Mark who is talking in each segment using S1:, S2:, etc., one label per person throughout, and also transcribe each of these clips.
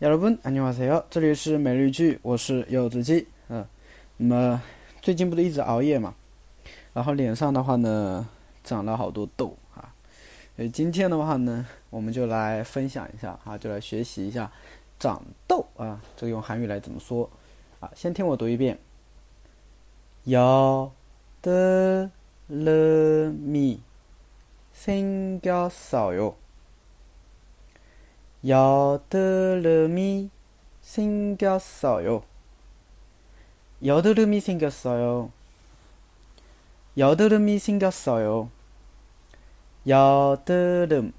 S1: 여러분안녕하세요，这里是每日句，我是柚子鸡。嗯，那么最近不是一直熬夜嘛，然后脸上的话呢长了好多痘啊。所以今天的话呢，我们就来分享一下啊，就来学习一下长痘啊，这个用韩语来怎么说啊？先听我读一遍：여드름이생겼어 요。 여드름이 생겼어요. 여드름이 생겼어요. 여드름이 생겼어요. 여드름,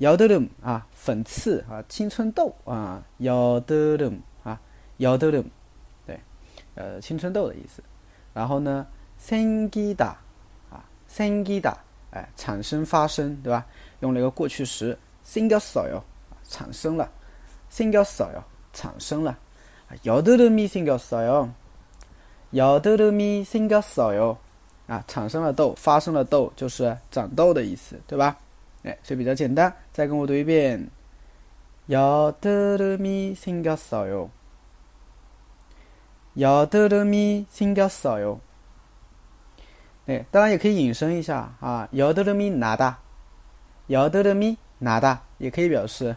S1: 여드름, 아, 粉刺, 아, 青春痘, 아, 여드름, 아, 여드름, 对,呃,青春痘的意思.然后呢, 생기다, 아, 생기다, 哎,产生发生,对吧?用了一个过去时, 생겼어요. 产生了， 생겼어요. 产生了. 여드름이 생겼어요. 여드름이 생겼어요. 啊，产生了痘，发生了痘，就是长痘的意思，对吧？哎，所以比较简单。再跟我读一遍。 여드름이 생겼어요. 여드름이 생겼어요. 对，当然也可以引申一下啊， 여드름이 나다. 여드름이 나다 也可以表示